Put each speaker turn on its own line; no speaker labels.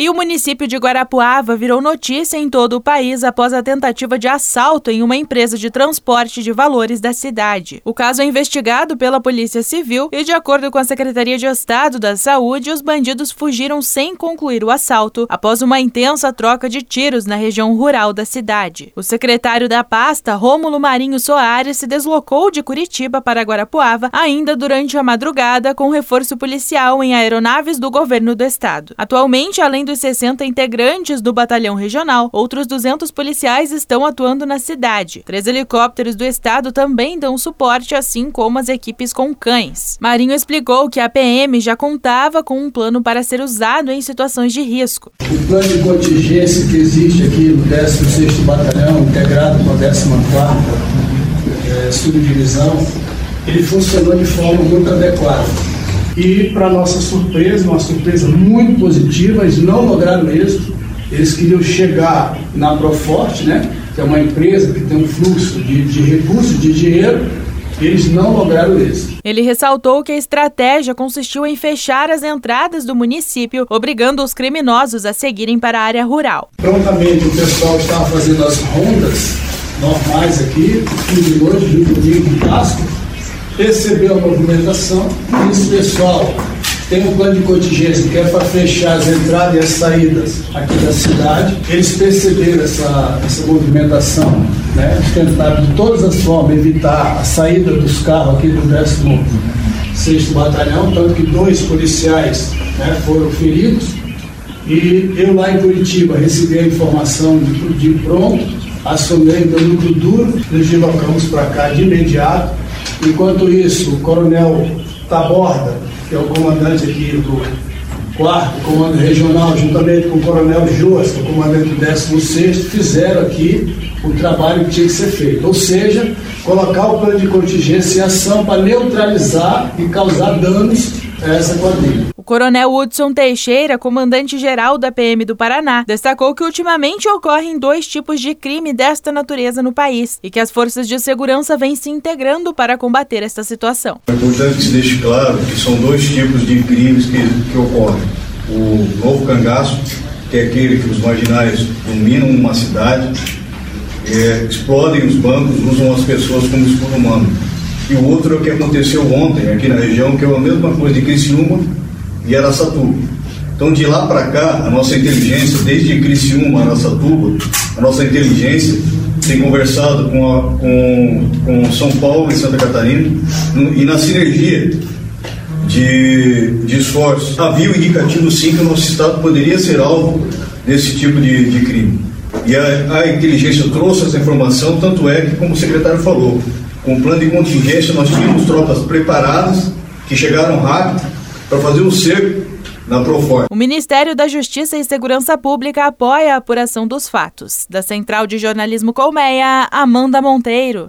E o município de Guarapuava virou notícia em todo o país após a tentativa de assalto em uma empresa de transporte de valores da cidade. O caso é investigado pela Polícia Civil e, de acordo com a Secretaria de Estado da Saúde, os bandidos fugiram sem concluir o assalto após uma intensa troca de tiros na região rural da cidade. O secretário da pasta, Rômulo Marinho Soares, se deslocou de Curitiba para Guarapuava ainda durante a madrugada com reforço policial em aeronaves do governo do estado. Atualmente, além dos 60 integrantes do batalhão regional, outros 200 policiais estão atuando na cidade. Três helicópteros do estado também dão suporte, assim como as equipes com cães. Marinho explicou que a PM já contava com um plano para ser usado em situações de risco.
O plano de contingência que existe aqui no 16º Batalhão, integrado com a 14ª é, Subdivisão, ele funcionou de forma muito adequada. E, para nossa surpresa, uma surpresa muito positiva, eles não lograram êxito. Eles queriam chegar na Proforte, né, que é uma empresa que tem um fluxo de, de recursos, de dinheiro, eles não lograram isso.
Ele ressaltou que a estratégia consistiu em fechar as entradas do município, obrigando os criminosos a seguirem para a área rural.
Prontamente o pessoal estava fazendo as rondas normais aqui, fim de noite, Rio Bonito, Casco, percebeu a movimentação, e esse pessoal tem um plano de contingência que é para fechar as entradas e as saídas aqui da cidade. Eles perceberam essa, essa movimentação, né? tentaram de todas as formas evitar a saída dos carros aqui do 16 Batalhão, tanto que dois policiais né, foram feridos. E eu lá em Curitiba recebi a informação de, de pronto, acionei meu núcleo duro, nos deslocamos para cá de imediato. Enquanto isso, o coronel Taborda, que é o comandante aqui do quarto comando regional, juntamente com o coronel Joas, que é o comandante do 16 fizeram aqui o trabalho que tinha que ser feito. Ou seja, colocar o plano de contingência em ação para neutralizar e causar danos essa quadrilha.
O coronel Hudson Teixeira, comandante-geral da PM do Paraná, destacou que ultimamente ocorrem dois tipos de crime desta natureza no país e que as forças de segurança vêm se integrando para combater esta situação.
É importante que se deixe claro que são dois tipos de crimes que, que ocorrem. O novo cangaço, que é aquele que os marginais dominam uma cidade, é, explodem os bancos, usam as pessoas como escudo humano. E o outro é o que aconteceu ontem aqui na região, que é a mesma coisa de Criciúma e Araçatuba. Então, de lá para cá, a nossa inteligência, desde Criciúma, Araçatuba, a nossa inteligência tem conversado com, a, com, com São Paulo e Santa Catarina e na sinergia de, de esforços. Havia o indicativo, sim, que o nosso Estado poderia ser alvo desse tipo de, de crime. E a, a, inteligência trouxe essa informação, tanto é que, como o secretário falou, com o plano de contingência nós tínhamos tropas preparadas, que chegaram rápido, para fazer o cerco.
O Ministério da Justiça e Segurança Pública apoia a apuração dos fatos. Da Central de Jornalismo Colmeia, Amanda Monteiro.